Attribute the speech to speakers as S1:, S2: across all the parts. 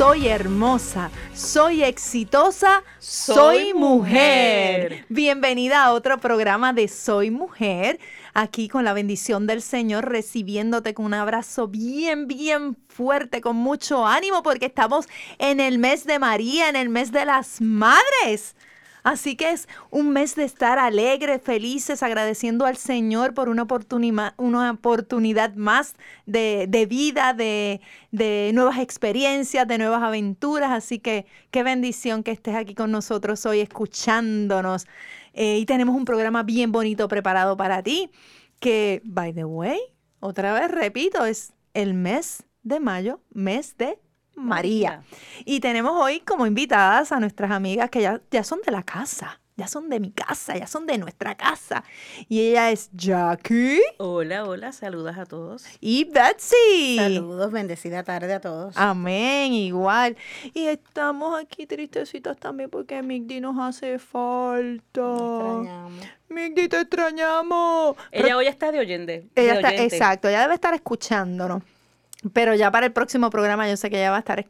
S1: soy hermosa, soy exitosa, soy, mujer. Bienvenida a otro programa de Soy Mujer. Aquí con la bendición del Señor, recibiéndote con un abrazo bien, bien fuerte, con mucho ánimo, porque estamos en el mes de María, en el mes de las madres. Así que es un mes de estar alegres, felices, agradeciendo al Señor por una, oportunidad, más de, vida, de, nuevas experiencias, de nuevas aventuras. Así que qué bendición que estés aquí con nosotros hoy escuchándonos. Eh, y tenemos un programa bien bonito preparado para ti, que, by the way, otra vez repito, es el mes de mayo, mes de María. Y tenemos hoy como invitadas a nuestras amigas que ya, ya son de la casa, ya son de mi casa, ya son de nuestra casa. Y ella es Jackie.
S2: Hola, hola, saludos a todos.
S1: Y Betsy.
S3: Saludos, bendecida tarde a todos.
S1: Amén, igual. Y estamos aquí tristecitas también porque Migdi nos hace falta. extrañamos. Migdi, te extrañamos.
S2: Ella hoy está de oyente.
S1: Ella está, exacto, ella debe estar escuchándonos. Pero ya para el próximo programa yo sé que ya va a estar, es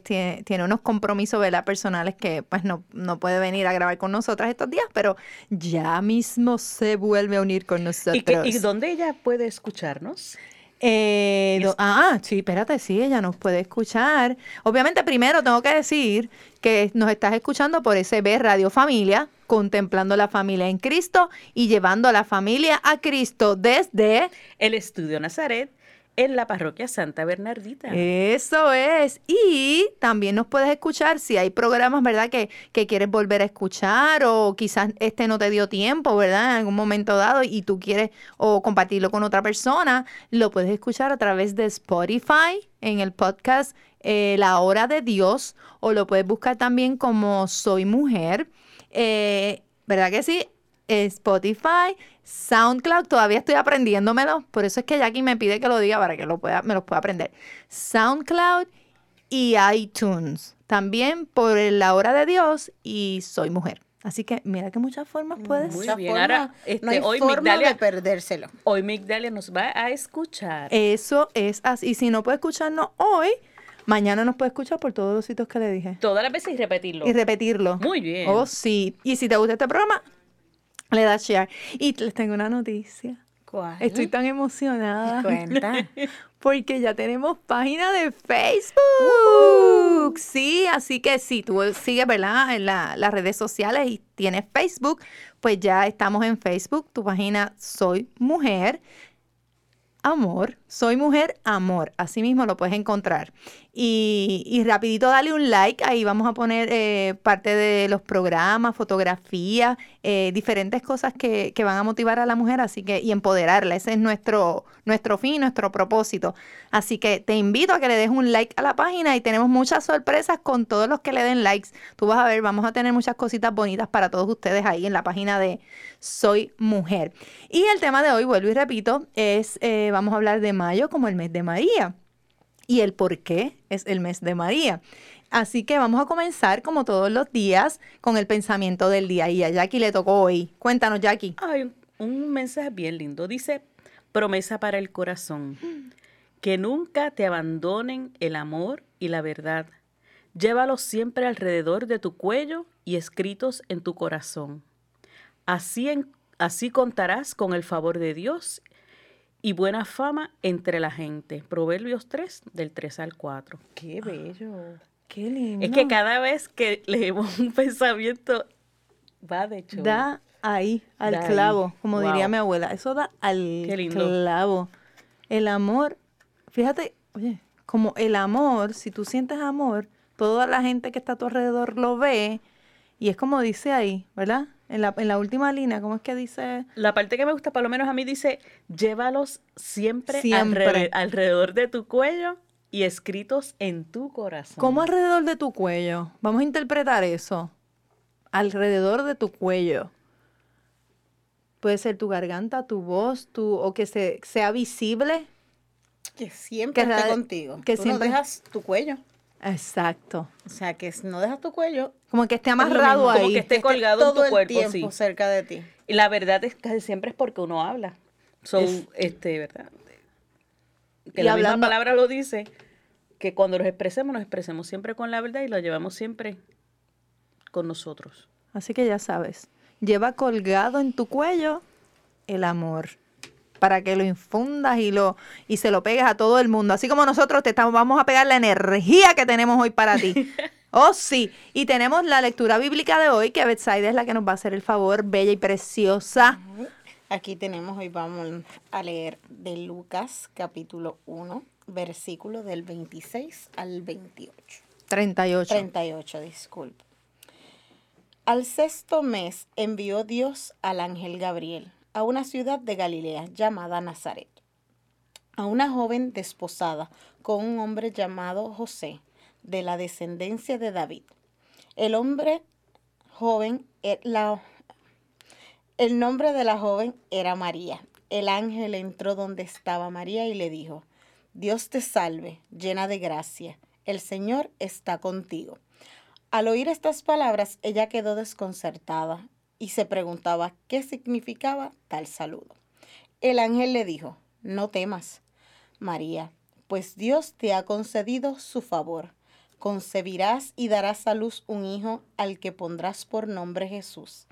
S1: que tiene unos compromisos personales que pues no, no puede venir a grabar con nosotras estos días, pero ya mismo se vuelve a unir con nosotros.
S2: ¿Y, dónde ella puede escucharnos?
S1: Eh, ah, sí, espérate, sí, ella nos puede escuchar. Obviamente, primero tengo que decir que nos estás escuchando por SB Radio Familia, contemplando la familia en Cristo y llevando a la familia a Cristo desde
S2: el Estudio Nazaret en la parroquia Santa Bernardita.
S1: Eso es. Y también nos puedes escuchar si hay programas, ¿verdad? Que, que quieres volver a escuchar o quizás este no te dio tiempo, ¿verdad? En algún momento dado y tú quieres o compartirlo con otra persona, lo puedes escuchar a través de Spotify en el podcast eh, La Hora de Dios o lo puedes buscar también como Soy Mujer. Eh, ¿Verdad que sí? Spotify, SoundCloud, todavía estoy aprendiéndomelo, por eso es que Jackie me pide que lo diga para que lo pueda, me los pueda aprender. SoundCloud y iTunes, también por la hora de Dios y soy mujer. Así que mira que muchas formas puedes.
S2: Muy bien, ahora
S3: este, no hay hoy forma Migdalia, de perdérselo.
S2: Hoy Migdalia nos va a escuchar.
S1: Eso es así. Y si no puede escucharnos hoy, mañana nos puede escuchar por todos los sitios que le dije.
S2: Todas las veces y repetirlo.
S1: Y repetirlo.
S2: Muy bien.
S1: Oh, sí. Y si te gusta este programa, le das share. Y les tengo una noticia.
S3: ¿Cuál?
S1: Estoy tan emocionada.
S3: Cuenta.
S1: Porque ya tenemos página de Facebook. Sí, así que si tú sigues, ¿verdad? En las redes sociales y tienes Facebook, pues ya estamos en Facebook. Tu página Soy Mujer amor, soy mujer, amor. Así mismo lo puedes encontrar. Y, rapidito dale un like, ahí vamos a poner eh, parte de los programas, fotografías, eh, diferentes cosas que, que, van a motivar a la mujer así que, y empoderarla. Ese es nuestro, nuestro fin, nuestro propósito. Así que te invito a que le des un like a la página y tenemos muchas sorpresas con todos los que le den likes. Tú vas a ver, vamos a tener muchas cositas bonitas para todos ustedes ahí en la página de Soy Mujer. Y el tema de hoy, vuelvo y repito, es, eh, vamos a hablar de mayo como el mes de María y el por qué es el mes de María. Así que vamos a comenzar como todos los días con el pensamiento del día. Y a Jackie le tocó hoy. Cuéntanos, Jackie.
S2: Hay un mensaje bien lindo. Dice, promesa para el corazón. Que nunca te abandonen el amor y la verdad. Llévalos siempre alrededor de tu cuello y escritos en tu corazón. Así, así contarás con el favor de Dios y buena fama entre la gente. Proverbios 3, del 3 al 4.
S1: Qué bello. Qué lindo.
S2: Es que cada vez que leemos un pensamiento, va de hecho.
S1: Da ahí, al clavo, como diría mi abuela. Eso da al clavo. El amor, fíjate, oye, como el amor, si tú sientes amor, toda la gente que está a tu alrededor lo ve y es como dice ahí, ¿verdad? En la, en la última línea, ¿cómo es que dice?
S2: La parte que me gusta, por lo menos a mí, dice, llévalos siempre, Alrededor, de tu cuello y escritos en tu corazón.
S1: ¿Cómo alrededor de tu cuello? Vamos a interpretar eso. Alrededor de tu cuello. Puede ser tu garganta, tu voz, tu, o que se, sea visible.
S3: Que siempre
S1: Que
S3: esté contigo.
S1: que
S3: Tú
S1: siempre-
S3: no dejas tu cuello.
S1: Exacto.
S3: O sea, que si no dejas tu cuello,
S1: Como que esté amarrado
S2: mismo, como
S1: ahí.
S2: que esté colgado en
S3: todo
S2: tu
S3: el
S2: cuerpo,
S3: tiempo
S2: sí.
S3: cerca de ti.
S2: Y la verdad es que siempre es porque uno habla. So,
S1: Es-
S2: este, ¿verdad? Que
S1: Y
S2: la
S1: hablando-
S2: misma palabra lo dice, que cuando nos expresemos, nos expresemos siempre con la verdad y lo llevamos siempre con nosotros.
S1: Así que ya sabes, lleva colgado en tu cuello el amor para que lo infundas y lo y se lo pegues a todo el mundo, así como nosotros te estamos vamos a pegar la energía que tenemos hoy para ti. Oh, sí. Y tenemos la lectura bíblica de hoy, que Betsaida es la que nos va a hacer el favor, bella y preciosa.
S3: Aquí tenemos, hoy vamos a leer de Lucas capítulo 1, versículo del 26 al 28.
S1: 38.
S3: 38, disculpe. Al sexto mes envió Dios al ángel Gabriel a una ciudad de Galilea llamada Nazaret, a una joven desposada con un hombre llamado José, de la descendencia de David. El hombre joven, eh, la- el nombre de la joven era María. El ángel entró donde estaba María y le dijo, Dios te salve, llena de gracia, el Señor está contigo. Al oír estas palabras, ella quedó desconcertada y se preguntaba qué significaba tal saludo. El ángel le dijo, no temas, María, pues Dios te ha concedido su favor. Concebirás y darás a luz un hijo al que pondrás por nombre Jesús.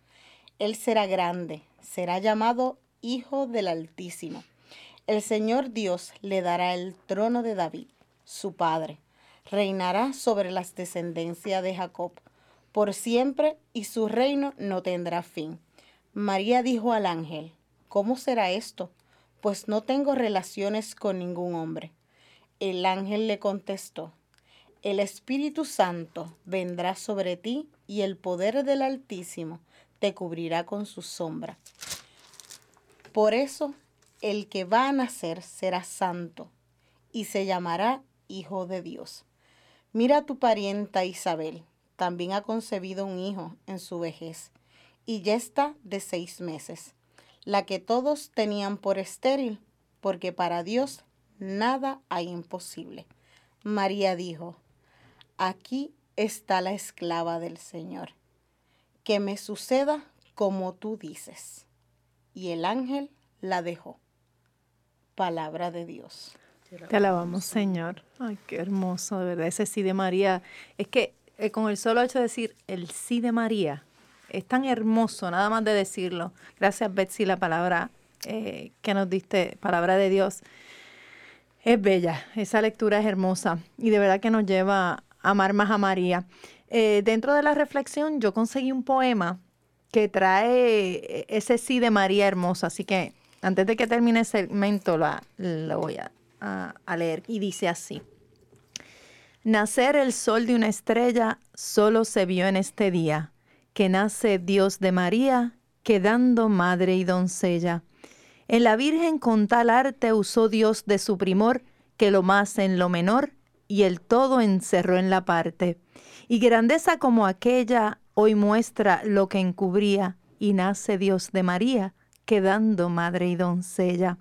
S3: Él será grande, será llamado Hijo del Altísimo. El Señor Dios le dará el trono de David, su padre. Reinará sobre las descendencias de Jacob por siempre y su reino no tendrá fin. María dijo al ángel, ¿cómo será esto? Pues no tengo relaciones con ningún hombre. El ángel le contestó, el Espíritu Santo vendrá sobre ti y el poder del Altísimo te cubrirá con su sombra. Por eso el que va a nacer será santo y se llamará Hijo de Dios. Mira tu parienta Isabel, también ha concebido un hijo en su vejez y ya está de seis meses, la que todos tenían por estéril, porque para Dios nada hay imposible. María dijo, aquí está la esclava del Señor, que me suceda como tú dices. Y el ángel la dejó. Palabra de Dios.
S1: Te alabamos, Señor. Ay, qué hermoso, de verdad. Ese sí de María. Es que eh, con el solo hecho de decir el sí de María, es tan hermoso, nada más de decirlo. Gracias, Betsy, la palabra eh, que nos diste, palabra de Dios. Es bella, esa lectura es hermosa y de verdad que nos lleva amar más a María. Eh, dentro de la reflexión, yo conseguí un poema que trae eh, ese sí de María hermosa, así que antes de que termine el segmento, lo voy a- a leer. Y dice así. Nacer el sol de una estrella solo se vio en este día, que nace Dios de María, quedando madre y doncella. En la Virgen con tal arte usó Dios de su primor, que lo más en lo menor, y el todo encerró en la parte. Y grandeza como aquella hoy muestra lo que encubría, y nace Dios de María, quedando madre y doncella.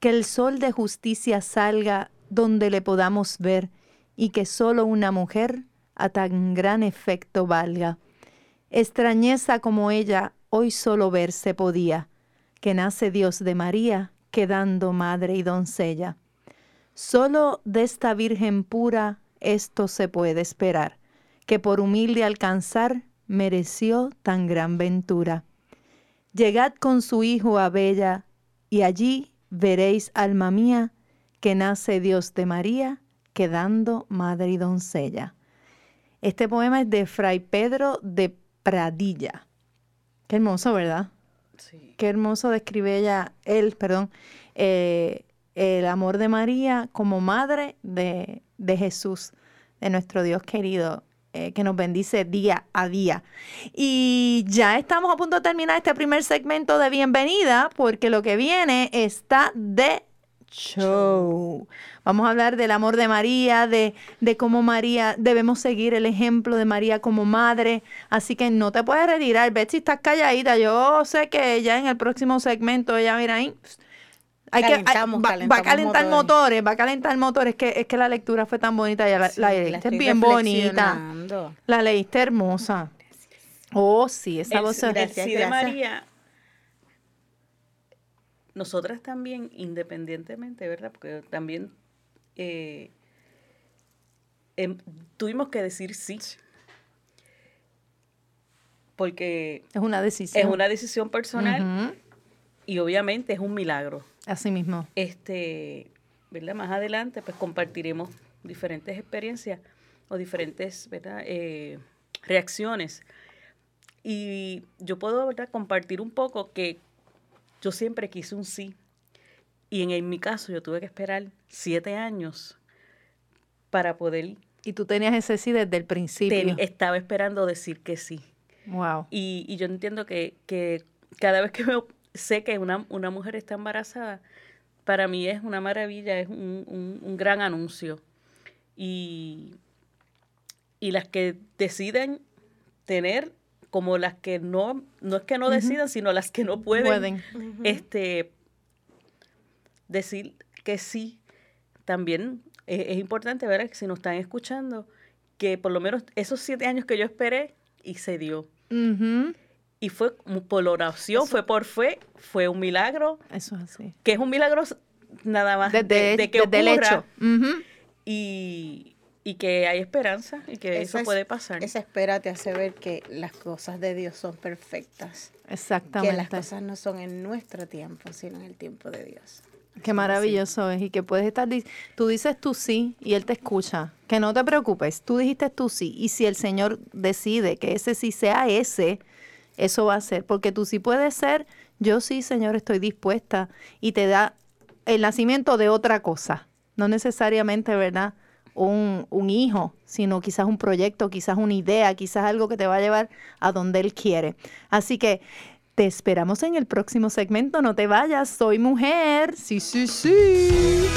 S1: Que el sol de justicia salga donde le podamos ver, y que solo una mujer a tan gran efecto valga. Extrañeza como ella hoy solo verse podía, que nace Dios de María, quedando madre y doncella. Solo de esta Virgen pura esto se puede esperar, que por humilde alcanzar mereció tan gran ventura. Llegad con su Hijo a Bella, y allí veréis, alma mía, que nace Dios de María, quedando madre y doncella. Este poema es de Fray Pedro de Pradilla. Qué hermoso, ¿verdad?
S2: Sí.
S1: Qué hermoso describe ella, él, perdón, eh, el amor de María como madre de, de Jesús, de nuestro Dios querido, eh, que nos bendice día a día. Y ya estamos a punto de terminar este primer segmento de bienvenida, porque lo que viene está de show. Vamos a hablar del amor de María, de, de cómo María, debemos seguir el ejemplo de María como madre. Así que no te puedes retirar. Betsy, estás calladita. Yo sé que ya en el próximo segmento, ella mira ahí. Hay que, hay- va, va a calentar
S3: motores.
S1: motores, va a calentar motores. Es que, es que la lectura fue tan bonita. Ya la,
S3: Sí,
S1: la
S3: la
S1: leíste
S3: estoy
S1: bien bonita. La leíste hermosa. Oh, sí, esa
S2: El,
S1: voz.
S2: el
S3: Gracias,
S2: sí de. María, nosotras también, independientemente, ¿verdad? Porque también eh, em, tuvimos que decir sí. Porque
S1: Es una decisión.
S2: es una decisión personal
S1: Ujú,
S2: y obviamente es un milagro.
S1: Así mismo.
S2: Este, ¿verdad? Más adelante, pues compartiremos diferentes experiencias o diferentes, ¿verdad? Eh, reacciones. Y yo puedo, ¿verdad? Compartir un poco que yo siempre quise un sí. Y en, en mi caso yo tuve que esperar siete años para poder,
S1: Y tú tenías ese sí desde el principio.
S2: ten- estaba esperando decir que sí.
S1: Wow.
S2: Y, y yo entiendo que, que cada vez que veo, sé que una, una mujer está embarazada, para mí es una maravilla, es un, un- un gran anuncio. Y, y las que deciden tener, como las que no, no es que no decidan, sino las que no pueden,
S1: Pueden.
S2: este decir que sí, también es, es importante ver que si nos están escuchando, que por lo menos esos siete años que yo esperé y se dio.
S1: Ujú.
S2: Y fue por oración, fue por fe, fue un milagro,
S1: Eso es así.
S2: que es un milagro nada más de,
S1: Desde,
S2: de que
S1: desde el
S2: ocurra
S1: hecho.
S2: Y, y que hay esperanza y que eso
S3: Esa
S2: puede pasar.
S3: Esa espera te hace ver que las cosas de Dios son perfectas. Que las
S1: Exactamente.
S3: cosas no son en nuestro tiempo, sino en el tiempo de Dios.
S1: Qué maravilloso es. Y que puedes estar. di- Tú dices tú sí y Él te escucha. Que no te preocupes. Tú dijiste tú sí. Y si el Señor decide que ese sí sea ese, eso va a ser. Porque tú sí puedes ser. Yo sí, Señor, estoy dispuesta. Y te da el nacimiento de otra cosa. No necesariamente, ¿verdad? Un, un hijo, sino quizás un proyecto, quizás una idea, quizás algo que te va a llevar a donde Él quiere. Así que te esperamos en el próximo segmento. No te vayas, soy mujer. Sí, sí, sí.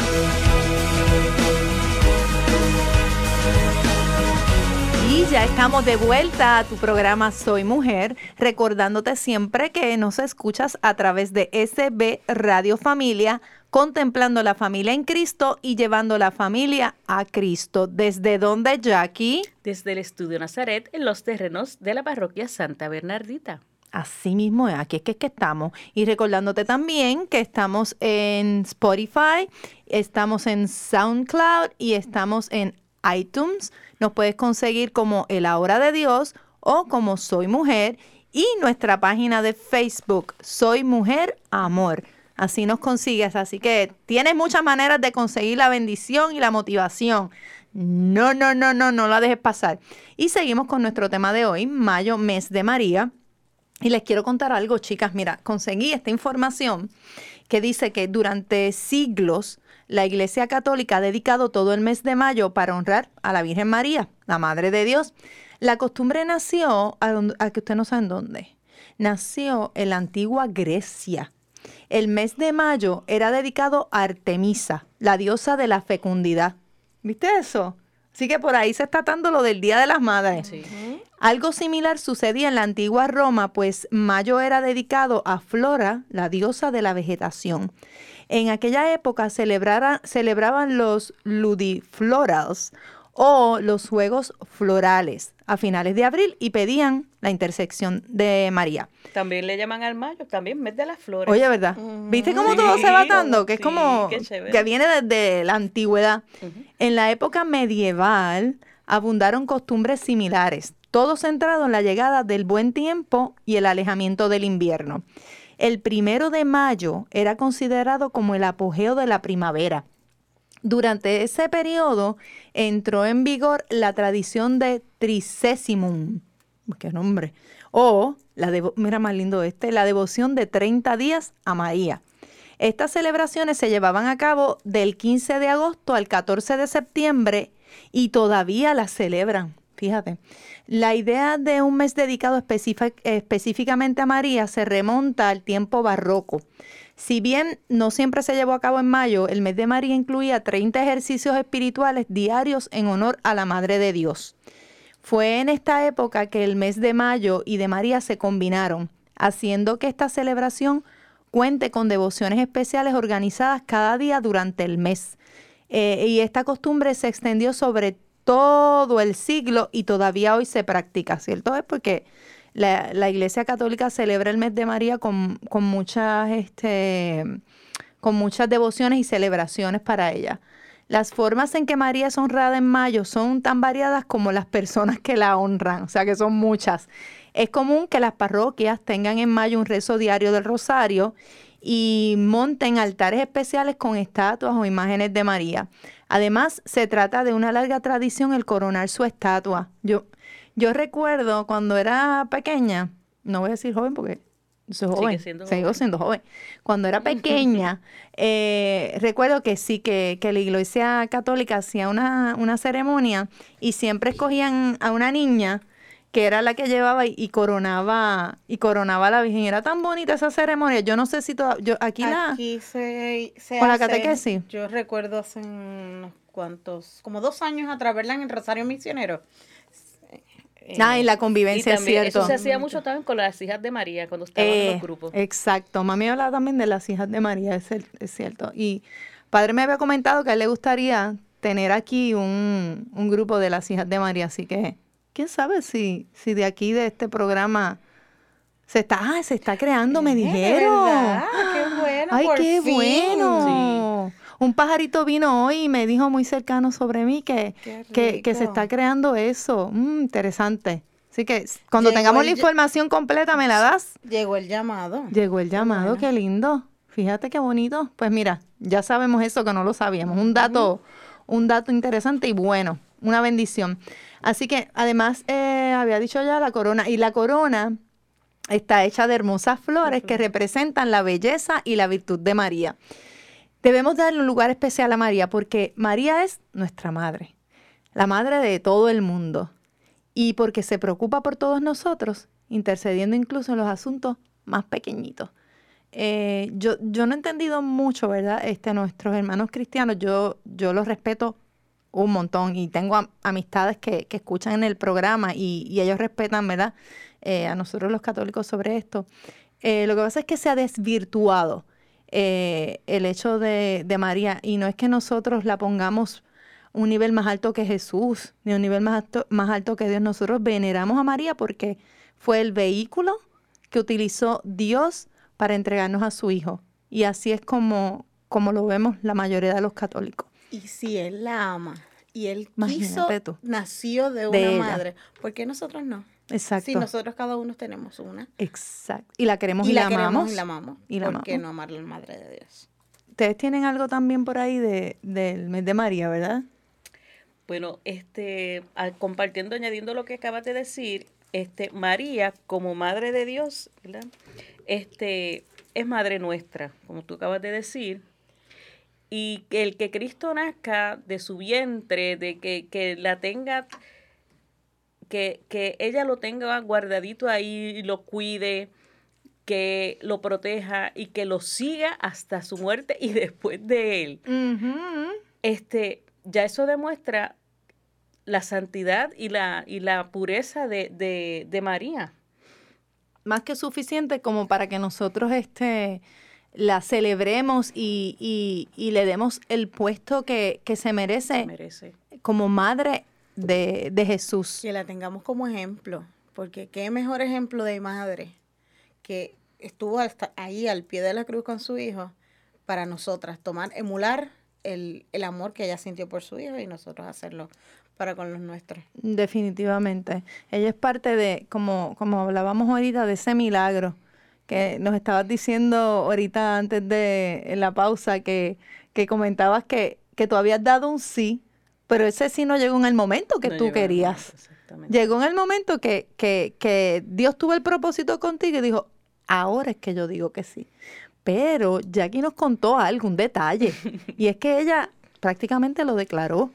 S1: Y ya estamos de vuelta a tu programa Soy Mujer, recordándote siempre que nos escuchas a través de SB Radio Familia, contemplando la familia en Cristo y llevando la familia a Cristo. ¿Desde dónde, Jackie?
S2: Desde el Estudio Nazaret en los terrenos de la parroquia Santa Bernardita.
S1: Así mismo es, aquí es que, es que estamos. Y recordándote también que estamos en Spotify, estamos en SoundCloud y estamos en iTunes. Nos puedes conseguir como El Ahora de Dios o como Soy Mujer y nuestra página de Facebook, Soy Mujer Amor. Así nos consigues. Así que tienes muchas maneras de conseguir la bendición y la motivación. No, no, no, no, no la dejes pasar. Y seguimos con nuestro tema de hoy, mayo, mes de María. Y les quiero contar algo, chicas. Mira, conseguí esta información que dice que durante siglos la Iglesia Católica ha dedicado todo el mes de mayo para honrar a la Virgen María, la Madre de Dios. La costumbre nació, a, donde- a que ustedes no saben dónde, nació en la antigua Grecia. El mes de mayo era dedicado a Artemisa, la diosa de la fecundidad. ¿Viste eso? Así que por ahí se está dando lo del Día de las Madres. Algo similar sucedía en la antigua Roma, pues mayo era dedicado a Flora, la diosa de la vegetación. En aquella época celebrara- celebraban los ludiflorals o los juegos florales a finales de abril y pedían la intersección de María.
S2: También le llaman al mayo, también mes de las flores.
S1: Oye, ¿verdad? ¿Viste cómo
S2: Sí,
S1: todo se va dando? Que es como que viene desde la antigüedad. En la época medieval abundaron costumbres similares, todo centrado en la llegada del buen tiempo y el alejamiento del invierno. El primero de mayo era considerado como el apogeo de la primavera. Durante ese periodo entró en vigor la tradición de Tricesimum, qué nombre, o, la devo- mira más lindo este, la devoción de 30 días a María. Estas celebraciones se llevaban a cabo del 15 de agosto al 14 de septiembre y todavía las celebran. Fíjate, la idea de un mes dedicado específic- específicamente a María se remonta al tiempo barroco. Si bien no siempre se llevó a cabo en mayo, el mes de María incluía 30 ejercicios espirituales diarios en honor a la Madre de Dios. Fue en esta época que el mes de mayo y de María se combinaron, haciendo que esta celebración cuente con devociones especiales organizadas cada día durante el mes. Eh, y esta costumbre se extendió sobre todo el siglo y todavía hoy se practica, ¿cierto? Es porque la, Iglesia Católica celebra el mes de María con, muchas, este, con muchas devociones y celebraciones para ella. Las formas en que María es honrada en mayo son tan variadas como las personas que la honran, o sea que son muchas. Es común que las parroquias tengan en mayo un rezo diario del rosario y monten altares especiales con estatuas o imágenes de María. Además, se trata de una larga tradición el coronar su estatua. Yo, yo recuerdo cuando era pequeña, no voy a decir joven porque soy joven, sigo siendo joven. Cuando era pequeña, eh, recuerdo que sí, que, que, la iglesia católica hacía una, una ceremonia y siempre escogían a una niña que era la que llevaba y, coronaba y coronaba a la Virgen. Era tan bonita esa ceremonia. Yo no sé si toda, yo aquí,
S3: aquí se, se
S1: con la catequesis.
S3: Yo recuerdo hace unos cuantos, como dos años atrás, verla en el Rosario Misionero.
S1: ah, y la convivencia es cierto.
S2: Eso se hacía mucho también con las hijas de María, cuando estaban en los eh, grupos.
S1: Exacto. Mami hablaba también de las hijas de María, es, es cierto. Y padre me había comentado que a él le gustaría tener aquí un, un grupo de las hijas de María, así que quién sabe si, si de aquí, de este programa, se está, ah, se está creando, me dijeron.
S3: Qué bueno.
S1: Ay, qué bueno. Un pajarito vino hoy y me dijo muy cercano sobre mí que, que, que, se está creando eso. Mm, interesante. Así que cuando tengamos la información completa, ¿me la das?
S3: Llegó el llamado.
S1: Llegó el llamado, qué lindo. Fíjate qué bonito. Pues mira, ya sabemos eso que no lo sabíamos. Un dato, un dato interesante y bueno, una bendición. Así que además eh, había dicho ya la corona y la corona está hecha de hermosas flores que representan la belleza y la virtud de María. Debemos darle un lugar especial a María porque María es nuestra madre, la madre de todo el mundo y porque se preocupa por todos nosotros, intercediendo incluso en los asuntos más pequeñitos. Eh, yo, yo no he entendido mucho, ¿verdad? Este, nuestros hermanos cristianos, yo, yo los respeto un montón y tengo amistades que, escuchan en el programa y, ellos respetan, ¿verdad? Eh, a nosotros los católicos sobre esto. Eh, lo que pasa es que se ha desvirtuado eh, el hecho de, María y no es que nosotros la pongamos un nivel más alto que Jesús, ni un nivel más alto, más alto que Dios. Nosotros veneramos a María porque fue el vehículo que utilizó Dios para entregarnos a su Hijo. Y así es como, como lo vemos la mayoría de los católicos.
S3: Y si él la ama y él quiso, nació de una madre, ¿por qué nosotros no?
S1: Exacto.
S3: Si nosotros cada uno tenemos una.
S1: Exacto. Y la queremos y, la, amamos.
S3: Y la amamos. Y la ¿Por qué no amar a la madre de Dios?
S1: Ustedes tienen algo también por ahí de, del mes de María, ¿verdad?
S2: Bueno, este, compartiendo, añadiendo lo que acabas de decir, este, María, como madre de Dios, ¿verdad? Este, es madre nuestra, como tú acabas de decir, y el que Cristo nazca de su vientre, de que, la tenga, que, que, ella lo tenga guardadito ahí lo cuide, que lo proteja y que lo siga hasta su muerte y después de él. Este, ya eso demuestra la santidad y la, y la pureza de, de, de María.
S1: Más que suficiente como para que nosotros este, la celebremos y, le demos el puesto que, se, merece como madre de, Jesús.
S3: Que la tengamos como ejemplo, porque qué mejor ejemplo de madre que estuvo hasta ahí al pie de la cruz con su hijo para nosotras, tomar, emular el, el amor que ella sintió por su hijo y nosotros hacerlo para con los nuestros.
S1: Definitivamente. Ella es parte de, como, como hablábamos ahorita, de ese milagro que nos estabas diciendo ahorita antes de la pausa que, que comentabas que, que tú habías dado un sí, pero ese sí no llegó en el momento que tú querías. llegó en el momento que, que, que Dios tuvo el propósito contigo y dijo, ahora es que yo digo que sí. Pero Jackie nos contó algo, un detalle, y es que ella prácticamente lo declaró.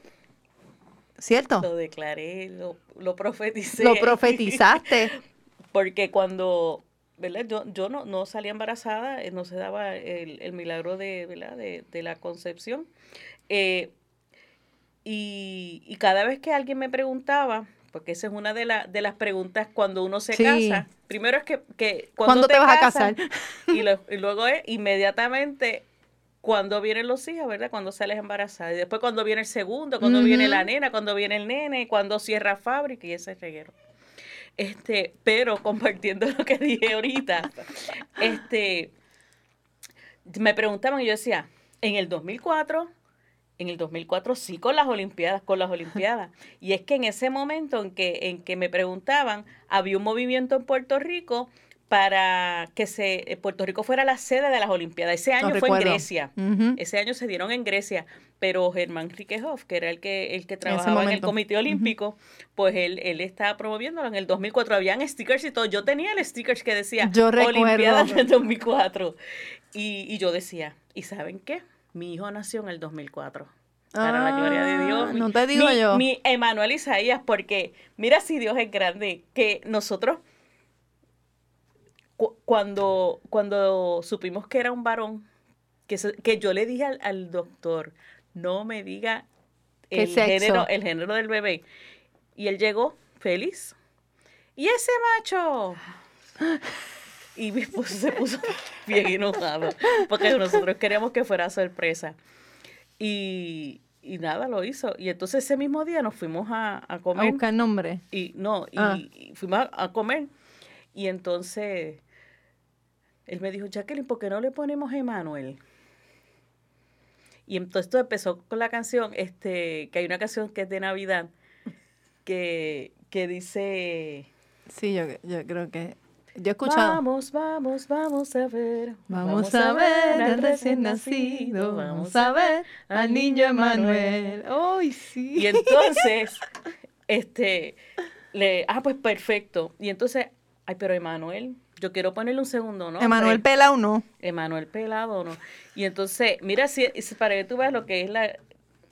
S1: ¿Cierto?
S2: Lo declaré, lo, lo profeticé.
S1: Lo profetizaste.
S2: Porque cuando ¿verdad? Yo, yo no, no salía embarazada, eh, no se daba el, el milagro de, ¿verdad? De, de la concepción. Eh, y, y cada vez que alguien me preguntaba, porque esa es una de, la- de las preguntas cuando uno se
S1: Sí.
S2: casa, primero es que, que
S1: ¿Cuándo te vas a casar?
S2: Y, lo- y luego es inmediatamente cuando vienen los hijos, ¿verdad? Cuando sales embarazada. Y después cuando viene el segundo, cuando viene la nena, cuando viene el nene, cuando cierra fábrica y ese reguero. Este, pero compartiendo lo que dije ahorita, este, me preguntaban y yo decía, en el 2004, en el 2004 sí con las Olimpiadas, con las Olimpiadas. Y es que en ese momento en que, en que me preguntaban, había un movimiento en Puerto Rico para que se, eh, Puerto Rico fuera la sede de las Olimpiadas. Ese año fue en. Grecia. Ese año se dieron en Grecia, pero Germán Riquejoff, que era el que, el que trabajaba en el. Comité Olímpico, pues él, él estaba promoviéndolo en el 2004. Habían stickers y todo. Yo tenía el stickers que decía
S1: Yo.
S2: Olimpiadas del 2004. Y, y yo decía, ¿y saben qué? Mi hijo nació en el 2004. Para la gloria de Dios.
S1: Ah,
S2: Mi-
S1: No te digo
S2: mi,
S1: yo.
S2: Mi Emanuel Isaías, porque mira si Dios es grande, que nosotros cu- cuando, cuando supimos que era un varón, que, se- que yo le dije al, al doctor, no me diga
S1: ¿Qué
S2: el género, el género del bebé. Y él llegó feliz. ¿Y ese macho? Y mi esposo se puso bien enojado, porque nosotros queríamos que fuera sorpresa. Y, y nada, lo hizo. Y entonces ese mismo día nos fuimos a, a
S1: A
S2: comer.
S1: buscar nombre.
S2: Y no, y,
S1: Ah.
S2: y fuimos a, a comer. Y entonces él me dijo, Jacqueline, ¿por qué no le ponemos Emanuel? Y entonces todo empezó con la canción, este, que hay una canción que es de Navidad, que, que dice,
S1: Sí, yo, yo creo que. Yo he escuchado.
S2: vamos, vamos, vamos a ver.
S1: Vamos a ver al recién nacido, vamos a ver al niño Emanuel. ¡Ay, sí!
S2: Y entonces, este, le, ah, pues perfecto. Y entonces, ay, pero Emanuel, yo quiero ponerle un segundo, ¿no?
S1: Emanuel Pela no.
S2: Emanuel Pelado, ¿no? Y entonces, mira, si, para que tú veas lo que es la,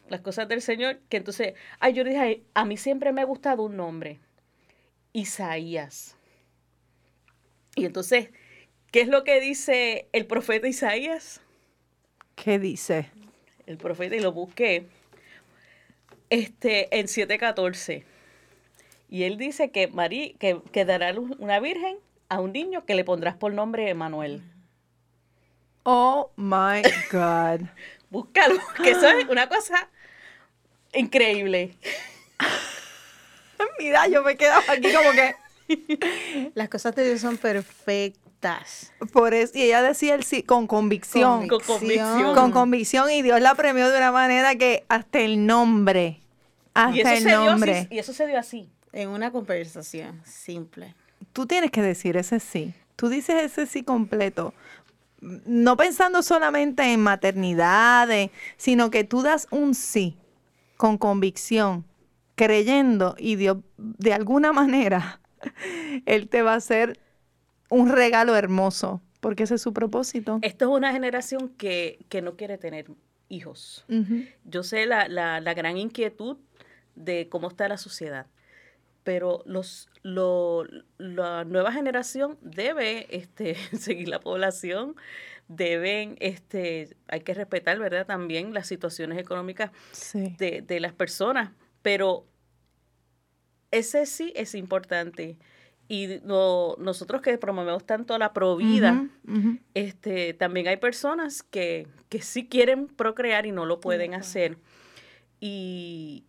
S2: las cosas del Señor, que entonces, ay, yo dije, ay, a mí siempre me ha gustado un nombre, Isaías. Y entonces, ¿qué es lo que dice el profeta Isaías?
S1: ¿Qué dice?
S2: El profeta, y lo busqué, este, en 7.14. Y él dice que, María, que, que dará luz una virgen a un niño que le pondrás por nombre Emanuel.
S1: Oh my God.
S2: Búscalo, que eso es una cosa increíble.
S1: Mira, yo me quedo aquí como que.
S3: Las cosas de Dios son perfectas.
S1: Por eso, y ella decía el sí con convicción.
S2: Con convicción.
S1: Con convicción, y Dios la premió de una manera que hasta el nombre. Hasta
S2: Y eso,
S1: el
S2: se dio
S1: nombre.
S2: así, y eso se dio así.
S3: En una conversación simple.
S1: Tú tienes que decir ese sí. Tú dices ese sí completo. No pensando solamente en maternidad, en- sino que tú das un sí con convicción, creyendo y Dios, de alguna manera, Él te va a hacer un regalo hermoso, porque ese es su propósito.
S2: Esto es una generación que, que no quiere tener hijos. Yo sé la, la- la gran inquietud de cómo está la sociedad, pero los, lo- la nueva generación debe este, seguir la población, deben, este, hay que respetar, ¿verdad? También las situaciones económicas
S1: Sí.
S2: de, de las personas, pero ese sí es importante. Y no- nosotros que promovemos tanto la provida,
S1: ujú.
S2: este, también hay personas que, que sí quieren procrear y no lo pueden hacer. Y,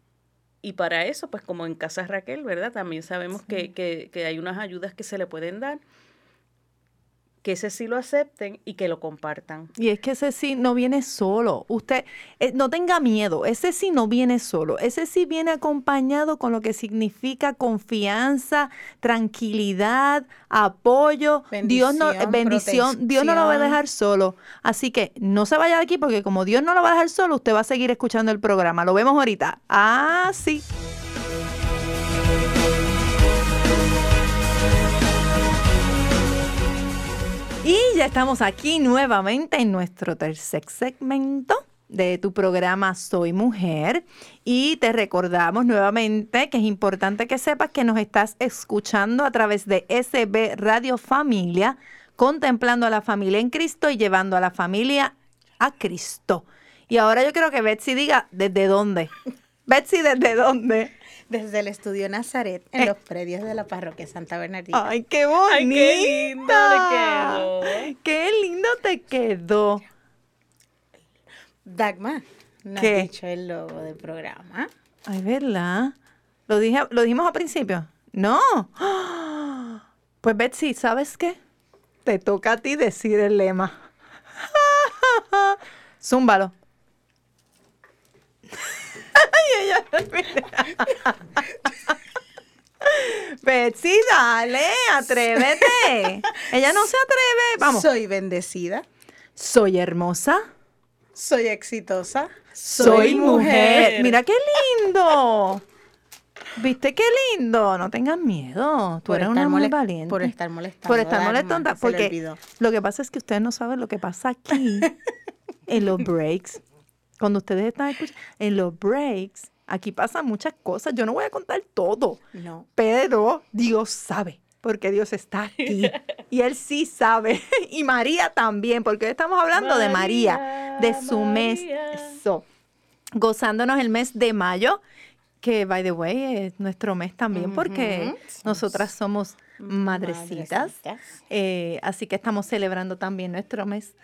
S2: y para eso, pues como en Casa Raquel, ¿verdad? También sabemos que, que, que hay unas ayudas que se le pueden dar, que ese sí lo acepten y que lo compartan.
S1: Y es que ese sí no viene solo. Usted eh, no tenga miedo. Ese sí no viene solo. Ese sí viene acompañado con lo que significa confianza, tranquilidad, apoyo. Dios no
S3: Bendición,
S1: bendición. Dios no lo va a dejar solo. Así que no se vaya de aquí porque como Dios no lo va a dejar solo, usted va a seguir escuchando el programa. Lo vemos ahorita. Ah, sí. Y ya estamos aquí nuevamente en nuestro tercer segmento de tu programa Soy Mujer y te recordamos nuevamente que es importante que sepas que nos estás escuchando a través de SB Radio Familia, contemplando a la familia en Cristo y llevando a la familia a Cristo. Y ahora yo quiero que Betsy diga desde dónde. Betsy, ¿desde dónde?
S3: Desde el estudio Nazaret, en
S1: Eh.
S3: los predios de la parroquia Santa Bernardita.
S1: Ay, qué bonita.
S2: Ay, qué lindo le quedó.
S1: Qué lindo te quedó.
S3: Dagmar, ¿no
S1: ¿Qué?
S3: has dicho el logo del programa?
S1: Ay, ¿verdad? ¿Lo, dije, ¿Lo dijimos al principio? No. Pues Betsy, ¿sabes qué? Te toca a ti decir el lema. Zúmbalo. Betsy, dale, atrévete. Ella no se atreve. Vamos.
S3: Soy bendecida,
S1: Soy hermosa.
S3: soy exitosa,
S1: Soy mujer. Mira qué lindo. ¿Viste qué lindo? No tengas miedo. Tú
S3: Por
S1: eres una muy valiente.
S3: por estar molestando
S1: Por estar molestando. Porque lo que pasa es que ustedes no saben lo que pasa aquí en los breaks. Cuando ustedes están escuchando, en los breaks, aquí pasan muchas cosas. Yo no voy a contar todo.
S3: No.
S1: Pero Dios sabe, porque Dios está aquí. Y Él sí sabe. Y María también, porque hoy estamos hablando de María, de su mes. Gozándonos el mes de mayo, que, by the way, es nuestro mes también, porque nosotras somos madrecitas.
S3: Madrecitas.
S1: Eh, así que estamos celebrando también nuestro mes.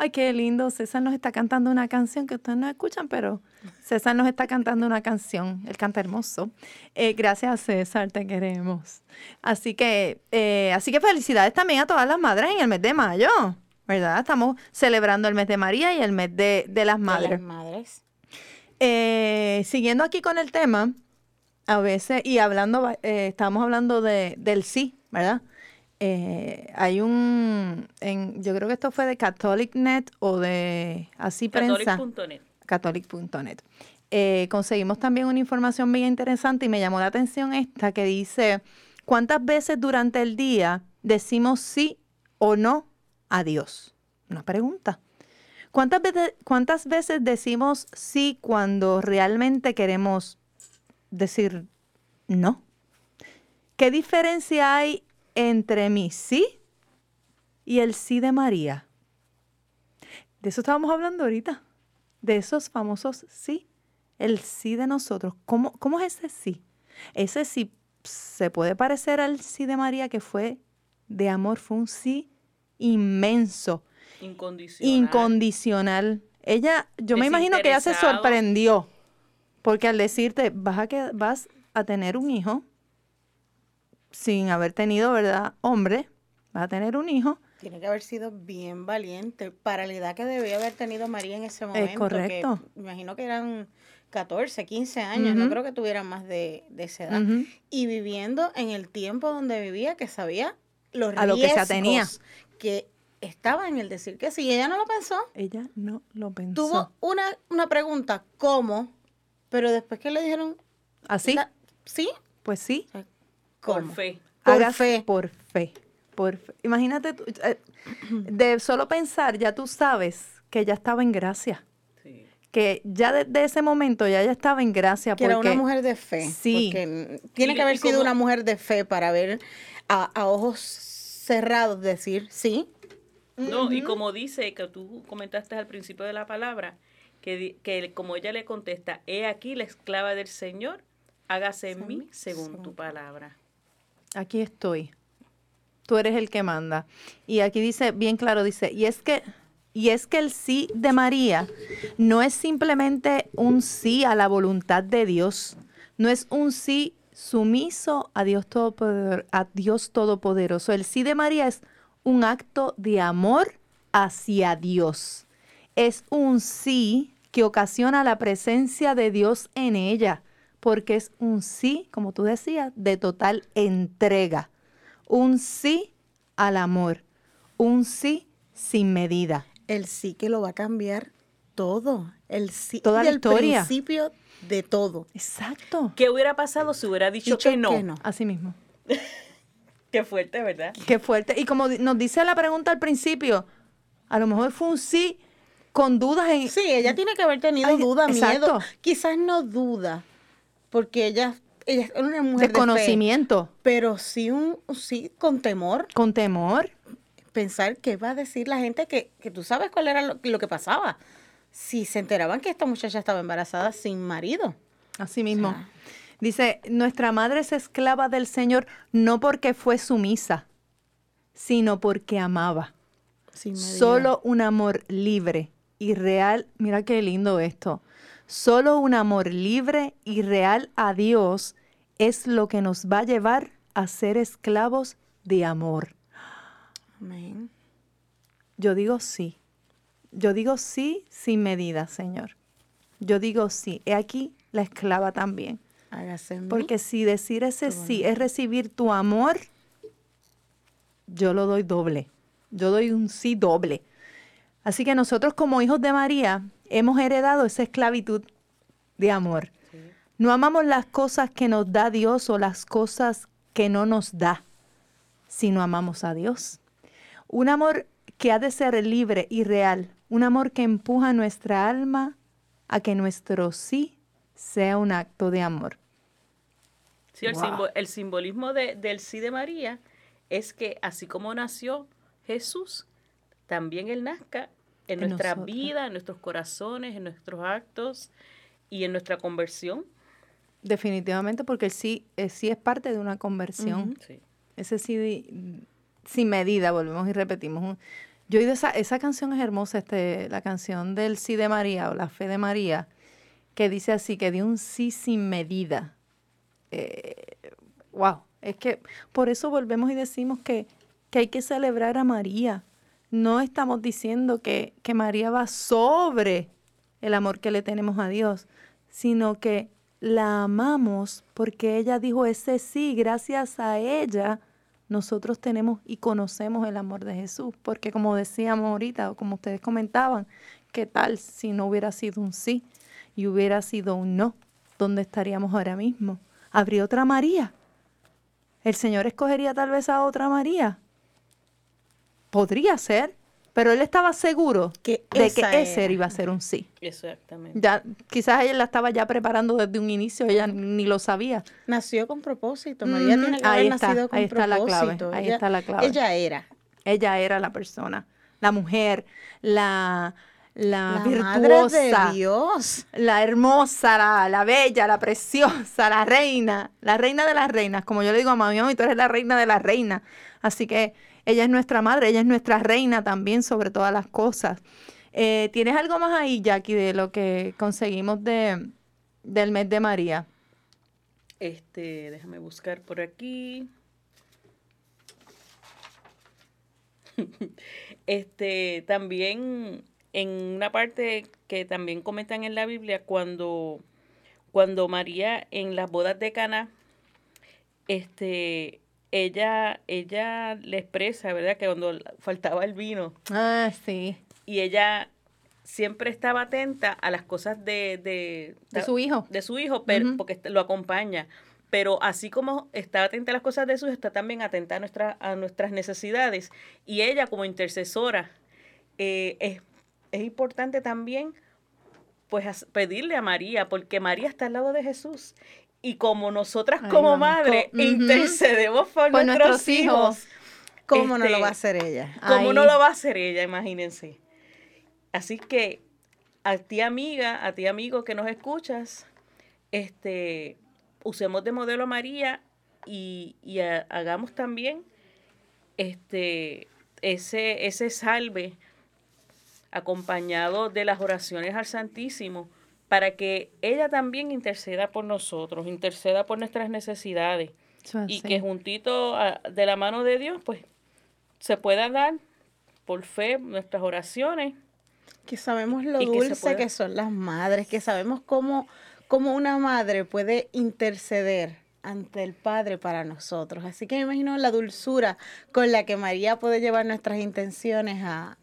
S1: Ay, qué lindo. César nos está cantando una canción que ustedes no escuchan, pero César nos está cantando una canción. Él canta hermoso. Eh, gracias, César, te queremos. Así que, eh, así que felicidades también a todas las madres en el mes de mayo, ¿verdad? Estamos celebrando el mes de María y el mes de, de las
S3: De
S1: madres.
S3: las madres.
S1: Eh, siguiendo aquí con el tema, a veces, y hablando, estamos hablando de, del sí, ¿verdad? Eh, hay un, en, yo creo que esto fue de CatholicNet o de Así Prensa,
S2: Catholic.net.
S1: catholic.net. Eh, conseguimos también una información bien interesante y me llamó la atención esta que dice, ¿cuántas veces durante el día decimos sí o no a Dios? Una pregunta. ¿Cuántas veces, ¿Cuántas veces decimos sí cuando realmente queremos decir no? ¿Qué diferencia hay entre mi sí y el sí de María? De eso estábamos hablando ahorita, de esos famosos sí, el sí de nosotros. ¿Cómo, cómo es ese sí? Ese sí se puede parecer al sí de María que fue de amor, fue un sí inmenso
S2: Incondicional.
S1: incondicional. Ella, yo me imagino que ella se sorprendió porque al decirte vas a que vas a tener un hijo sin haber tenido, ¿verdad? Hombre, vas a tener un hijo.
S3: Tiene que haber sido bien valiente para la edad que debía haber tenido María en ese momento. que
S1: correcto.
S3: imagino que eran 14, 15 años, no creo que tuvieran más de, de esa edad. Y viviendo en el tiempo donde vivía, que sabía los
S1: A lo que se
S3: riesgos
S1: atenía.
S3: que estaba en el decir que sí. Y ella no lo pensó.
S1: Ella no lo pensó.
S3: Tuvo una, una pregunta, ¿cómo? Pero después que le dijeron,
S1: ¿Así?
S3: la- ¿sí?
S1: Pues sí.
S3: ¿Cómo?
S2: fe.
S3: Por
S1: Hagas
S3: fe.
S1: Por fe. Por fe. Imagínate, tú, eh, de solo pensar, ya tú sabes que ella estaba en gracia.
S2: Sí.
S1: Que ya desde ese momento ya ella estaba en gracia.
S3: Que era una
S1: porque-
S3: mujer de fe.
S1: Sí.
S3: Porque tiene
S2: Y-
S3: que haber sido
S2: como-
S3: una mujer de fe para ver a, a ojos cerrados decir sí.
S2: No, y como dice, que tú comentaste al principio de la palabra, que, que como ella le contesta, he aquí la esclava del Señor, hágase en mí según tu palabra.
S1: Aquí estoy. Tú eres el que manda. Y aquí dice, bien claro, dice, y es que, y es que el sí de María no es simplemente un sí a la voluntad de Dios, no es un sí sumiso a Dios, Todopoder- a Dios Todopoderoso. El sí de María es un acto de amor hacia Dios. Es un sí que ocasiona la presencia de Dios en ella, porque es un sí, como tú decías, de total entrega. Un sí al amor. Un sí sin medida.
S3: El sí que lo va a cambiar todo. El sí
S1: Toda la
S3: del
S1: historia.
S3: principio de todo.
S1: Exacto.
S2: ¿Qué hubiera pasado si hubiera dicho,
S3: Dicho
S2: que, no?
S3: que no.
S1: Así mismo.
S2: Qué fuerte, ¿verdad?
S1: Qué fuerte. Y como nos dice la pregunta al principio, a lo mejor fue un sí con dudas en...
S3: Sí, ella tiene que haber tenido
S1: Ay,
S3: duda,
S1: exacto.
S3: miedo. Quizás no duda, porque ella, ella es una mujer de fe, pero sí, un, sí con temor,
S1: con temor.
S3: pensar qué va a decir la gente que, que tú sabes cuál era lo, lo que pasaba. Si se enteraban que esta muchacha estaba embarazada sin marido.
S1: Así mismo.
S3: sea.
S1: Dice, nuestra madre es esclava del Señor no porque fue sumisa, sino porque amaba. Solo un amor libre y real, mira qué lindo esto. Solo un amor libre y real a Dios es lo que nos va a llevar a ser esclavos de amor.
S3: Amén.
S1: Yo digo sí. Yo digo sí sin medida, Señor. Yo digo sí. He aquí la esclava también.
S3: Hágase en mí.
S1: Porque si decir ese sí es recibir tu amor, yo lo doy doble. Yo doy un sí doble. Así que nosotros como hijos de María hemos heredado esa esclavitud de amor. No amamos las cosas que nos da Dios o las cosas que no nos da, sino amamos a Dios. Un amor que ha de ser libre y real. Un amor que empuja nuestra alma a que nuestro sí sea un acto de amor.
S2: Sí, el,
S1: Wow.
S2: simbo- el simbolismo de- del sí de María es que así como nació Jesús, también Él nazca en,
S1: En
S2: nuestra
S1: nosotros.
S2: vida, en nuestros corazones, en nuestros actos y en nuestra conversión.
S1: Definitivamente, porque el sí, el sí es parte de una conversión.
S2: Sí.
S1: Ese sí sin medida, volvemos y repetimos. Yo he oído esa, esa canción es hermosa, este, la canción del sí de María o la fe de María, que dice así, que dio un sí sin medida. Eh, wow, es que por eso volvemos y decimos que, que hay que celebrar a María. No estamos diciendo que, que María va sobre el amor que le tenemos a Dios, sino que la amamos porque ella dijo ese sí, gracias a ella nosotros tenemos y conocemos el amor de Jesús, porque como decíamos ahorita, o como ustedes comentaban, ¿qué tal si no hubiera sido un sí y hubiera sido un no? ¿Dónde estaríamos ahora mismo? ¿Habría otra María? ¿El Señor escogería tal vez a otra María? Podría ser, pero él estaba seguro
S3: Que
S1: de que ese
S3: era.
S1: iba a ser un sí.
S2: Exactamente.
S1: Ya, quizás ella la estaba ya preparando desde un inicio, ella ni lo sabía.
S3: Nació con propósito. María
S1: Ujú,
S3: tiene que haber
S1: está,
S3: nacido con
S1: ahí está la clave, ahí
S3: ella,
S1: está la clave.
S3: Ella era.
S1: Ella era la persona, la mujer, la, la,
S3: La madre
S1: virtuosa,
S3: de Dios.
S1: la hermosa, la, la bella, la preciosa, la reina, la reina de las reinas. Como yo le digo a mami, mami, tú eres la reina de las reinas. Así que ella es nuestra madre, ella es nuestra reina también sobre todas las cosas. Eh, ¿Tienes algo más ahí, Jackie, de lo que conseguimos de, del mes de María?
S2: Este, déjame buscar por aquí. Este, también en una parte que también comentan en la Biblia, cuando, cuando María en las bodas de Cana, este, ella, ella le expresa, ¿verdad? Que cuando faltaba el vino,
S1: Ah, sí.
S2: y ella siempre estaba atenta a las cosas de, de,
S1: De su hijo.
S2: de su hijo, pero, porque lo acompaña. Pero así como está atenta a las cosas de su hijo, está también atenta a, nuestra, a nuestras necesidades. Y ella como intercesora, eh, es, es importante también pues pedirle a María, porque María está al lado de Jesús. Y como nosotras como
S1: vamos,
S2: madre
S1: co-
S2: intercedemos por,
S1: Por
S2: nuestros,
S1: nuestros
S2: hijos.
S3: ¿Cómo no
S2: Este,
S3: lo va a hacer ella?
S2: ¿Cómo no lo va a hacer ella? Imagínense. Así que a ti amiga, a ti amigo que nos escuchas, este, usemos de modelo a María y, y ha- hagamos también este, ese, ese salve acompañado de las oraciones al Santísimo para que ella también interceda por nosotros, interceda por nuestras necesidades y que juntito a- de la mano de Dios, pues se pueda dar por fe nuestras oraciones.
S3: Que sabemos lo
S2: que
S3: dulce
S2: pueda-
S3: que son las madres, que sabemos cómo, cómo una madre puede interceder ante el Padre para nosotros. Así que me imagino la dulzura con la que María puede llevar nuestras intenciones a,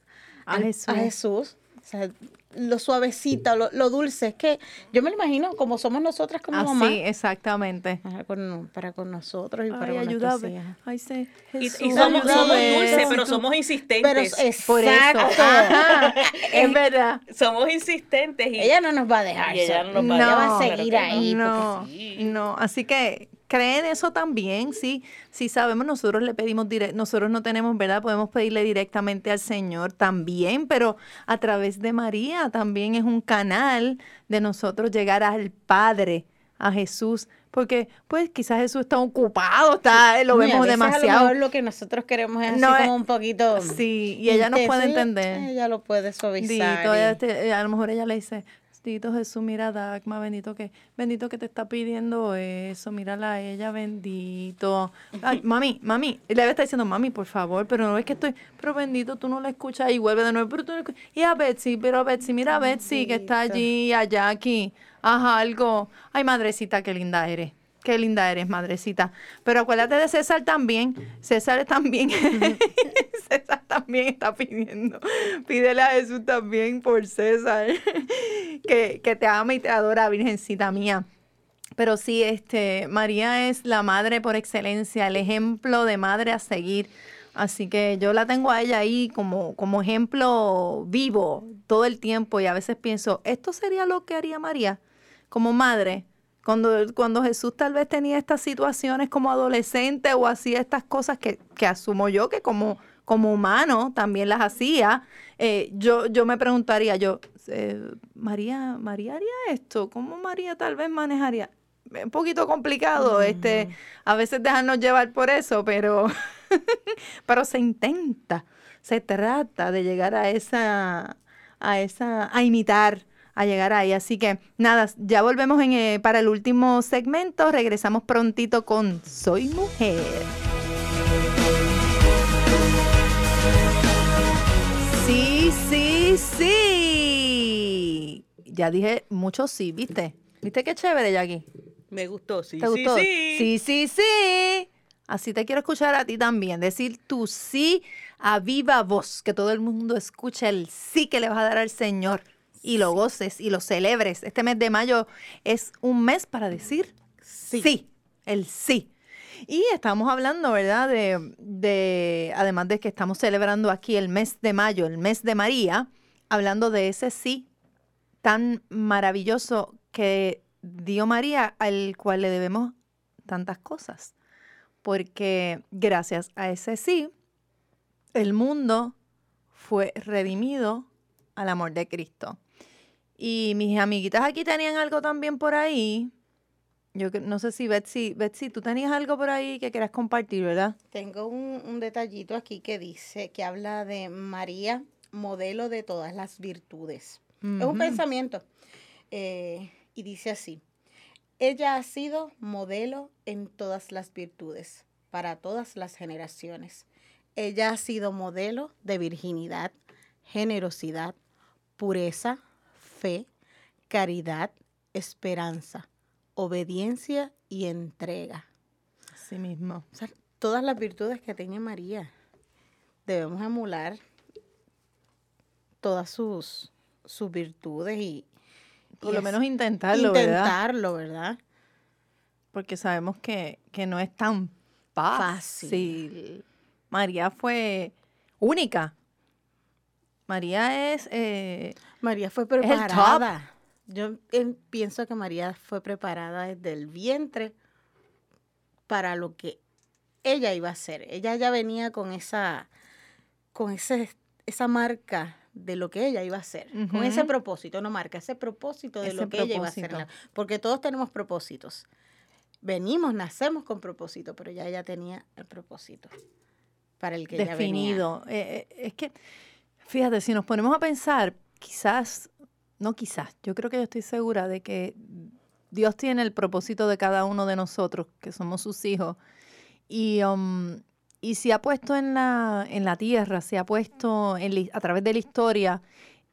S1: A
S3: al-
S1: Jesús.
S3: a Jesús, O sea, lo suavecita, lo, lo dulce. Es que yo me lo imagino como somos nosotras como mamá.
S1: Así, exactamente.
S3: Para con, para con nosotros y para
S1: Ay,
S3: con
S1: ayúdame. Ay, sí.
S2: Y, somos, somos dulces, pero somos
S3: Pero
S2: insistentes.
S3: es
S1: Por eso.
S3: exacto.
S1: Ajá, es verdad.
S2: somos insistentes y
S3: Ella no nos va a dejar.
S2: Y ella no nos va a
S3: Ella
S2: dejar,
S3: va a seguir ahí.
S1: No,
S3: sí.
S1: no. Así que creen eso también, sí. Sí sabemos, nosotros le pedimos dire- nosotros no tenemos, ¿verdad? Podemos pedirle directamente al Señor también, pero a través de María también es un canal de nosotros llegar al Padre, a Jesús, porque pues quizás Jesús está ocupado, está, lo vemos
S3: veces A lo
S1: demasiado.
S3: lo que nosotros queremos es así
S1: No,
S3: como
S1: eh,
S3: un poquito.
S1: Sí, y ella nos puede entender.
S3: Ella lo puede suavizar. Y-
S1: te- eh, a lo mejor ella le dice, bendito Jesús, mira Dagma, bendito que, bendito que te está pidiendo eso, mírala a ella, bendito. Ay, mami, mami, y le estar diciendo, mami, por favor, pero no es que estoy, pero bendito, tú no la escuchas y vuelve de nuevo, pero tú no escuchas. Y a Betsy, pero Betsy, mira a Betsy que está allí, allá, aquí, ajá, algo. Ay, madrecita, qué linda eres. Qué linda eres, madrecita. Pero acuérdate de César también. César también. César también está pidiendo. Pídele a Jesús también por César. que, que te ama y te adora, Virgencita mía. Pero sí, este, María es la madre por excelencia, el ejemplo de madre a seguir. Así que yo la tengo a ella ahí como, como ejemplo vivo todo el tiempo y a veces pienso, ¿esto sería lo que haría María como madre? Cuando, cuando Jesús tal vez tenía estas situaciones como adolescente o hacía estas cosas que, que asumo yo que como, como humano también las hacía, eh, yo, yo me preguntaría, yo, eh, María, María haría esto, ¿cómo María tal vez manejaría? Un poquito complicado, este, a veces dejarnos llevar por eso, pero, pero se intenta, se trata de llegar a esa, a esa, a imitar, a llegar ahí. Así que nada, ya volvemos en, eh, para el último segmento, regresamos prontito con Soy Mujer. Sí, sí, sí. Ya dije mucho sí, ¿viste? ¿Viste qué chévere, Jackie?
S2: me gustó, sí,
S1: ¿Te
S2: sí,
S1: gustó?
S2: sí.
S1: sí, sí, sí. Así te quiero escuchar a ti también. Decir tu sí a viva voz. Que todo el mundo escuche el sí que le vas a dar al Señor. Y lo goces y lo celebres. Este mes de mayo es un mes para decir sí. el sí. Y estamos hablando, ¿verdad? De, de, además de que estamos celebrando aquí el mes de mayo, el mes de María, hablando de ese sí tan maravilloso que dio María, al cual le debemos tantas cosas. Porque gracias a ese sí, el mundo fue redimido al amor de Cristo. Y mis amiguitas aquí tenían algo también por ahí. Yo no sé si Betsy, Betsy, tú tenías algo por ahí que quieras compartir, ¿verdad?
S3: Tengo un, un detallito aquí que dice, que habla de María, modelo de todas las virtudes. Es un pensamiento. eh, y dice así, ella ha sido modelo en todas las virtudes, para todas las generaciones. Ella ha sido modelo de virginidad, generosidad, pureza, fe, caridad, esperanza, obediencia y entrega.
S1: Así mismo.
S3: O sea, todas las virtudes que tiene María. Debemos emular todas sus, sus virtudes y,
S1: Por
S3: y
S1: lo menos intentarlo, ¿verdad?
S3: intentarlo, ¿verdad?
S1: Porque sabemos que, que no es tan fácil.
S3: Fácil.
S1: María fue única. María es... eh,
S3: María fue preparada. Yo em, pienso que María fue preparada desde el vientre para lo que ella iba a hacer. Ella ya venía con esa, con ese, esa marca de lo que ella iba a hacer, con ese propósito, no marca, ese propósito de
S1: Ese
S3: lo que ella iba a hacer. Porque todos tenemos propósitos. Venimos, nacemos con propósito, pero ya ella tenía el propósito para el que ella venía.
S1: definido. Eh, eh, es que, fíjate, si nos ponemos a pensar, quizás, no quizás, yo creo que yo estoy segura de que Dios tiene el propósito de cada uno de nosotros, que somos sus hijos, y, um, y se ha puesto en la, en la tierra, se ha puesto a través de la historia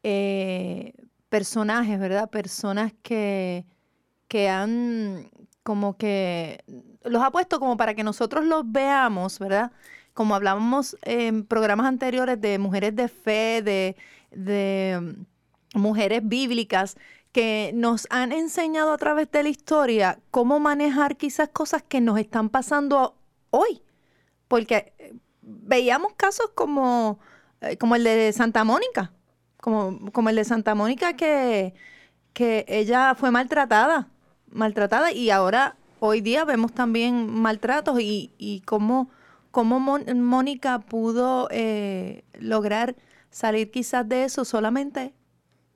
S1: eh, personajes, ¿verdad? Personas que, que han como que los ha puesto como para que nosotros los veamos, ¿verdad? Como hablábamos en programas anteriores de mujeres de fe, de, de, mujeres bíblicas que nos han enseñado a través de la historia cómo manejar quizás cosas que nos están pasando hoy. Porque eh, veíamos casos como, eh, como el de Santa Mónica, como, como el de Santa Mónica que, que ella fue maltratada, maltratada y ahora hoy día vemos también maltratos y, y cómo, cómo Mónica pudo eh, lograr salir quizás de eso solamente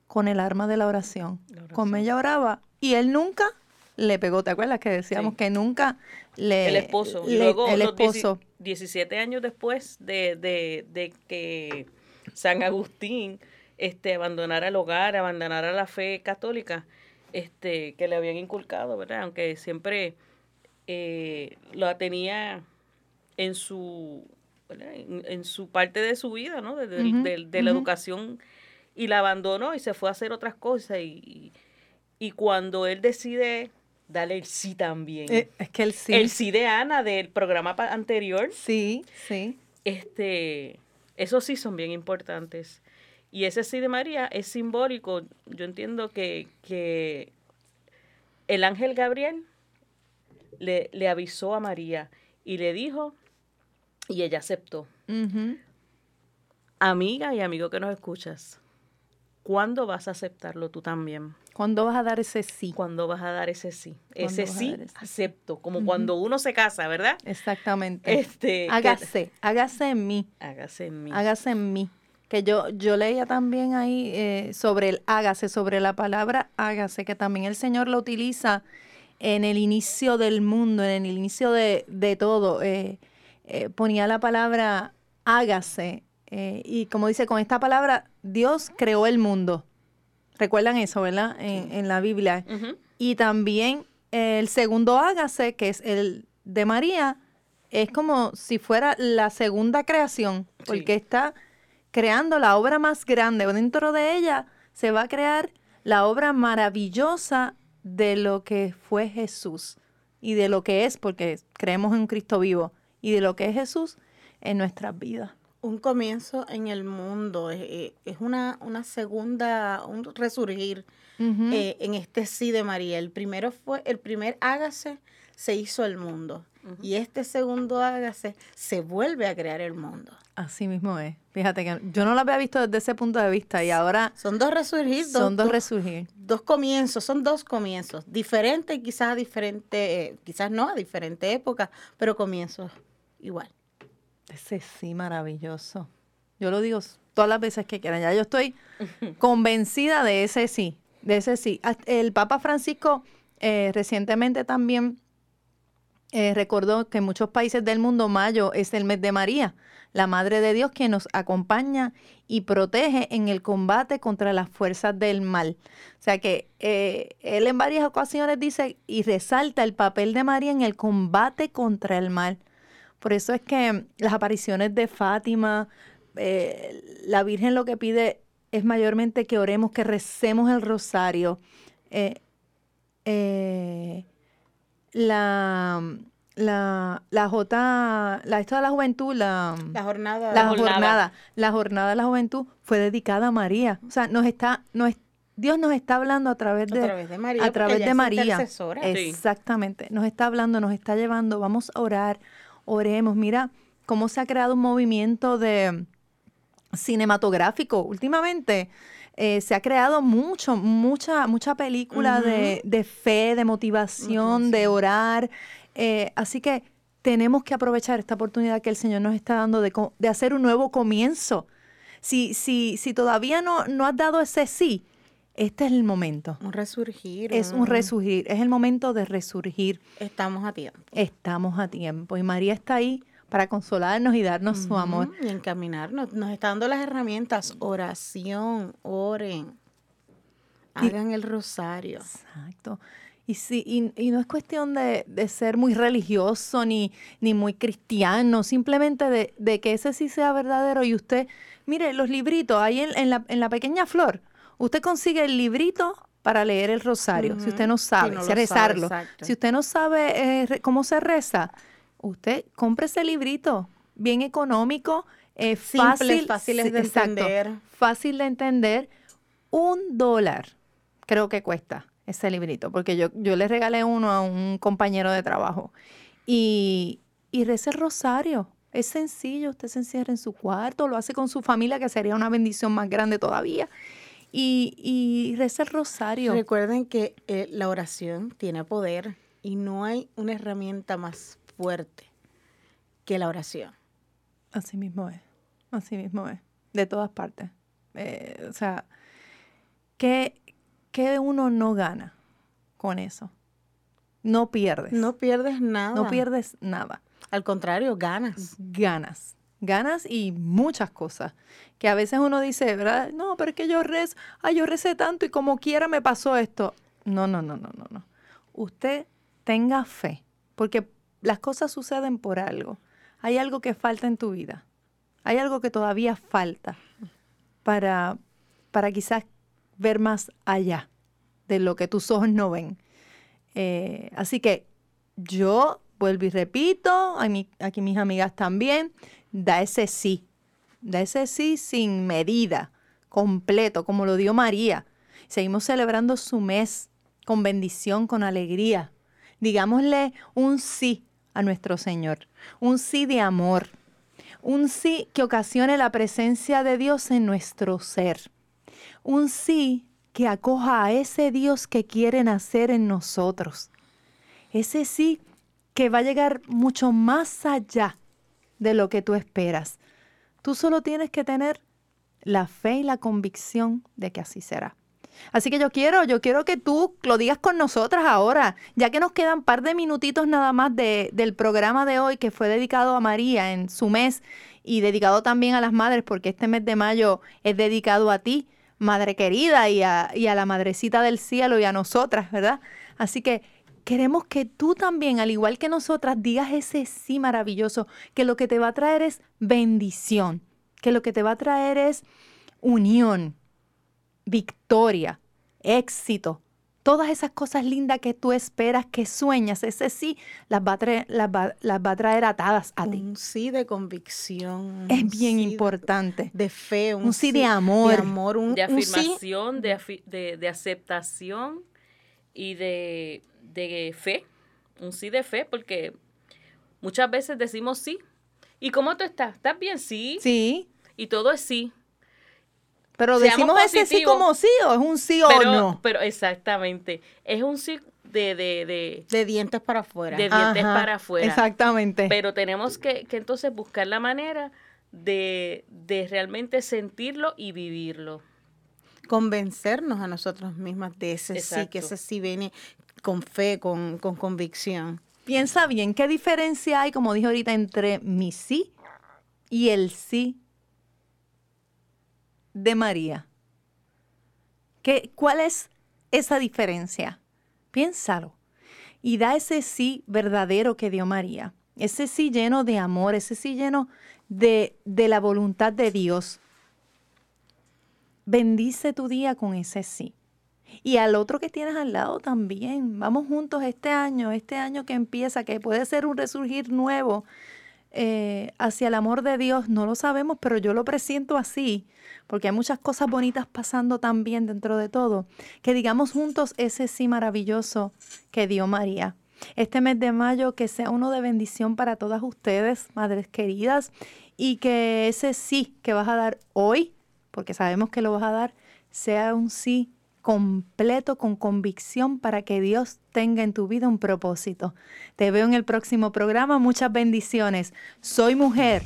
S1: con el arma de la oración. Con ella oraba y él nunca le pegó. ¿Te acuerdas que decíamos que nunca le...
S2: El esposo. Luego, el esposo. 17 años después de, de, que San Agustín este, abandonara el hogar, abandonara la fe católica este, que le habían inculcado, ¿verdad? Aunque siempre eh, lo tenía en su, en, su parte de su vida, ¿no? De, de la educación y la abandonó y se fue a hacer otras cosas. Y, y cuando él decide darle el sí también.
S1: Eh, es que el sí.
S2: El sí de Ana del programa anterior.
S1: Sí, sí.
S2: Este, esos sí son bien importantes. Y ese sí de María es simbólico. Yo entiendo que, que el ángel Gabriel le, le, avisó a María y le dijo, y ella aceptó. Amiga y amigo que nos escuchas, ¿Cuándo vas a aceptarlo tú también?
S1: ¿Cuándo vas a dar ese sí?
S2: ¿Cuándo vas a dar ese sí? Ese sí acepto, como cuando uno se casa, ¿verdad?
S1: Exactamente. Este, hágase, hágase en mí.
S2: Hágase en mí.
S1: Hágase en mí. Que yo, yo leía también ahí eh, sobre el hágase, sobre la palabra hágase, que también el Señor lo utiliza en el inicio del mundo, en el inicio de, todo. Eh, eh, ponía la palabra hágase eh, y como dice, con esta palabra, Dios creó el mundo. Recuerdan eso, ¿verdad? En, la Biblia. Y también el segundo hágase, que es el de María, es como si fuera la segunda creación, porque está creando la obra más grande. Dentro de ella se va a crear la obra maravillosa de lo que fue Jesús y de lo que es, porque creemos en un Cristo vivo, y de lo que es Jesús en nuestras vidas
S3: un comienzo en el mundo, es, eh, una, una segunda, un resurgir eh, en este sí de María. El primero fue, el primer hágase se hizo el mundo. Y este segundo hágase se vuelve a crear el mundo.
S1: Así mismo es. Fíjate que yo no lo había visto desde ese punto de vista y ahora...
S3: Son dos resurgir.
S1: Son dos, resurgir.
S3: Dos comienzos, son dos comienzos. Diferentes, quizás a diferente, eh, quizás no a diferente época, pero comienzos igual.
S1: Ese sí, maravilloso. Yo lo digo todas las veces que quieran. Ya yo estoy convencida de ese sí, de ese sí. El Papa Francisco eh, recientemente también eh, recordó que en muchos países del mundo mayo es el mes de María, la Madre de Dios, que nos acompaña y protege en el combate contra las fuerzas del mal. O sea que eh, él en varias ocasiones dice y resalta el papel de María en el combate contra el mal. Por eso es que las apariciones de Fátima, eh, la Virgen lo que pide es mayormente que oremos, que recemos el rosario. Eh, eh, la, la, la J, la, esto de la juventud, la,
S3: la jornada.
S1: La, jornada. La jornada de la juventud fue dedicada a María. O sea, nos está, nos, Dios nos está hablando a través de, a
S3: través de María.
S1: A través de María. Exactamente. Nos está hablando, nos está llevando. Vamos a orar oremos. Mira cómo se ha creado un movimiento de cinematográfico. Últimamente eh, se ha creado mucho, mucha, mucha película de, fe, de motivación, de orar. Eh, así que tenemos que aprovechar esta oportunidad que el Señor nos está dando de, de hacer un nuevo comienzo. Si, si, si todavía no, no has dado ese sí, este es el momento.
S3: Un resurgir.
S1: Es un resurgir, es el momento de resurgir.
S3: Estamos a tiempo.
S1: Estamos a tiempo. Y María está ahí para consolarnos y darnos su amor.
S3: Y encaminarnos. Nos está dando las herramientas. Oración, oren. Hagan el rosario.
S1: Exacto. Y, sí, y, no es cuestión de, ser muy religioso ni, ni muy cristiano, simplemente de, de, que ese sí sea verdadero. Y usted, mire, los libritos ahí en, la, en la pequeña flor, Usted consigue el librito para leer el rosario, si usted no sabe, si rezarlo. si usted no sabe eh, cómo se reza, usted compre ese librito, bien económico, eh, fácil,
S3: fácil de entender.
S1: Fácil de entender. un dólar creo que cuesta ese librito, porque yo, yo le regalé uno a un compañero de trabajo. Y, y reza el rosario. Es sencillo, usted se encierra en su cuarto, lo hace con su familia, que sería una bendición más grande todavía. Y, y reza el rosario.
S3: Recuerden que eh, la oración tiene poder y no hay una herramienta más fuerte que la oración.
S1: Así mismo es, así mismo es, de todas partes. Eh, o sea, ¿qué, ¿qué uno no gana con eso? No pierdes.
S3: No pierdes nada.
S1: No pierdes nada.
S3: Al contrario, ganas.
S1: Ganas. Ganas y muchas cosas. Que a veces uno dice, ¿verdad? No, pero es que yo rezo, ay, yo recé tanto y como quiera me pasó esto. No, no, no, no, no, no. Usted tenga fe, porque las cosas suceden por algo. Hay algo que falta en tu vida. Hay algo que todavía falta para, para quizás ver más allá de lo que tus ojos no ven. Eh, así que yo vuelvo y repito, aquí mis amigas también, da ese sí, da ese sí sin medida, completo, como lo dio María. Seguimos celebrando su mes con bendición, con alegría. Digámosle un sí a nuestro Señor, un sí de amor, un sí que ocasione la presencia de Dios en nuestro ser, un sí que acoja a ese Dios que quiere nacer en nosotros, ese sí que va a llegar mucho más allá de lo que tú esperas. Tú solo tienes que tener la fe y la convicción de que así será. Así que yo quiero, yo quiero que tú lo digas con nosotras ahora, ya que nos quedan un par de minutitos nada más de, del programa de hoy que fue dedicado a María en su mes y dedicado también a las madres, porque este mes de mayo es dedicado a ti, madre querida, y a, y a la madrecita del cielo y a nosotras, ¿verdad? Así que queremos que tú también, al igual que nosotras, digas ese sí maravilloso, que lo que te va a traer es bendición, que lo que te va a traer es unión, victoria, éxito, todas esas cosas lindas que tú esperas, que sueñas, ese sí las va a traer, las va, a traer atadas a ti.
S3: Un sí de convicción.
S1: Es bien importante.
S3: De, fe,
S1: un, sí, de amor.
S2: De, amor, un, de afirmación, de, de aceptación y de, de fe, un sí de fe, porque muchas veces decimos sí. ¿Y cómo tú estás? ¿Estás bien? Sí.
S1: Sí.
S2: Y todo es sí.
S1: Pero decimos ese sí como sí o es un sí
S2: o
S1: no.
S2: Pero exactamente. Es un sí de, de,
S3: de, dientes para afuera.
S2: De dientes para afuera.
S1: Exactamente.
S2: Pero tenemos que, que entonces buscar la manera de, de realmente sentirlo y vivirlo
S3: convencernos a nosotros mismas de ese sí, que ese sí viene con fe, con, convicción.
S1: Piensa bien, ¿qué diferencia hay, como dije ahorita, entre mi sí y el sí de María? ¿Qué, ¿Cuál es esa diferencia? Piénsalo. Y da ese sí verdadero que dio María. Ese sí lleno de amor, ese sí lleno de, de la voluntad de Dios. Bendice tu día con ese sí y al otro que tienes al lado también. Vamos juntos este año, este año que empieza, que puede ser un resurgir nuevo eh, hacia el amor de Dios. No lo sabemos, pero yo lo presiento así, porque hay muchas cosas bonitas pasando también dentro de todo. Que digamos juntos ese sí maravilloso que dio María. Este mes de mayo que sea uno de bendición para todas ustedes, madres queridas, y que ese sí que vas a dar hoy, porque sabemos que lo vas a dar, sea un sí completo con convicción para que Dios tenga en tu vida un propósito. Te veo en el próximo programa. Muchas bendiciones. Soy mujer.